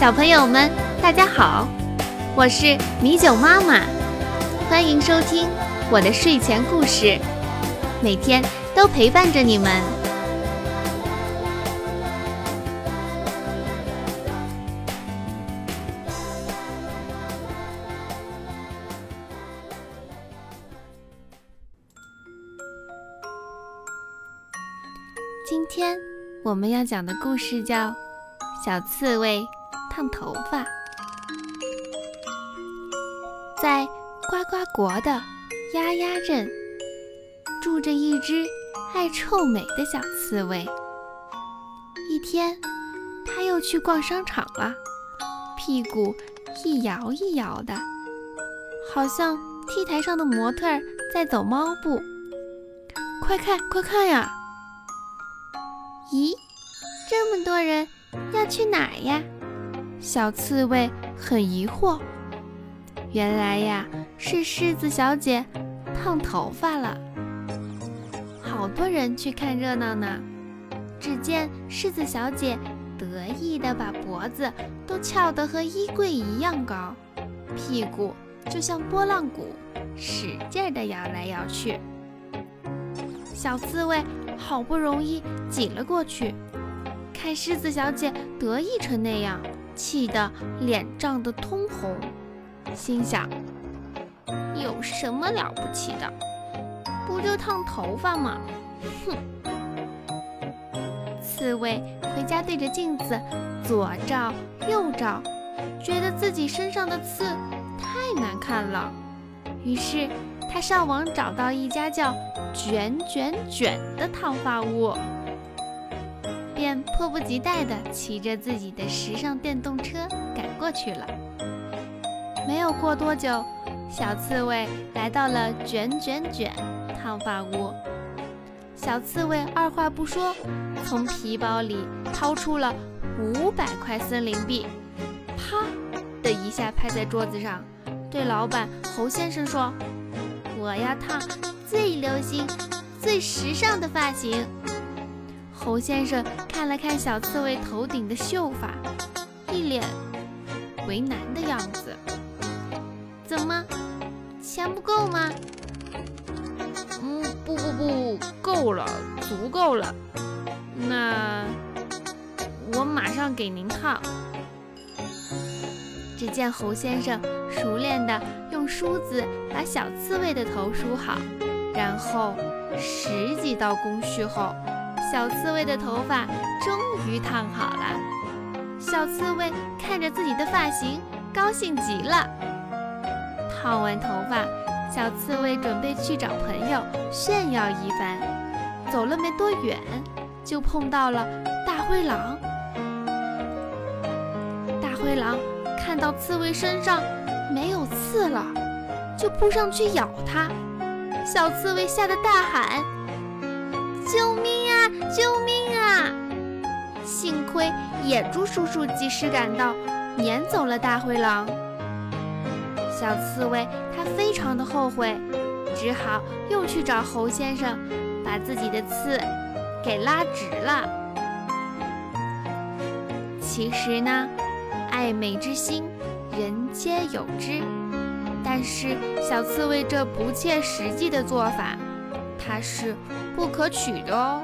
小朋友们，大家好，我是米酒妈妈，欢迎收听我的睡前故事，每天都陪伴着你们。今天我们要讲的故事叫《小刺猬烫头发》。在呱呱国的丫丫镇，住着一只爱臭美的小刺猬。一天，它又去逛商场了，屁股一摇一摇的，好像 T 台上的模特在走猫步。快看，快看呀！咦，这么多人要去哪儿呀？小刺猬很疑惑。原来呀，是狮子小姐烫头发了。好多人去看热闹呢。只见狮子小姐得意地把脖子都翘得和衣柜一样高，屁股就像拨浪鼓，使劲地摇来摇去。小刺猬好不容易挤了过去，看狮子小姐得意成那样，气得脸涨得通红，心想：有什么了不起的？不就烫头发吗？哼！刺猬回家对着镜子左照右照，觉得自己身上的刺太难看了，于是他上网找到一家叫……卷卷卷的烫发屋，便迫不及待地骑着自己的时尚电动车赶过去了。没有过多久，小刺猬来到了卷卷卷烫发屋。小刺猬二话不说，从皮包里掏出了五百块森林币，啪的一下拍在桌子上，对老板侯先生说：“我要烫。”最流行、最时尚的发型。侯先生看了看小刺猬头顶的秀发，一脸为难的样子。怎么，钱不够吗？嗯，不不不，够了，足够了。那我马上给您烫。只见侯先生熟练地用梳子把小刺猬的头梳好。然后十几道工序后，小刺猬的头发终于烫好了。小刺猬看着自己的发型，高兴极了。烫完头发，小刺猬准备去找朋友炫耀一番。走了没多远，就碰到了大灰狼。大灰狼看到刺猬身上没有刺了，就扑上去咬它。小刺猬吓得大喊：“救命啊！救命啊！”幸亏野猪叔叔及时赶到，撵走了大灰狼。小刺猬它非常的后悔，只好又去找猴先生，把自己的刺给拉直了。其实呢，爱美之心，人皆有之。但是小刺猬这不切实际的做法，它是不可取的哦。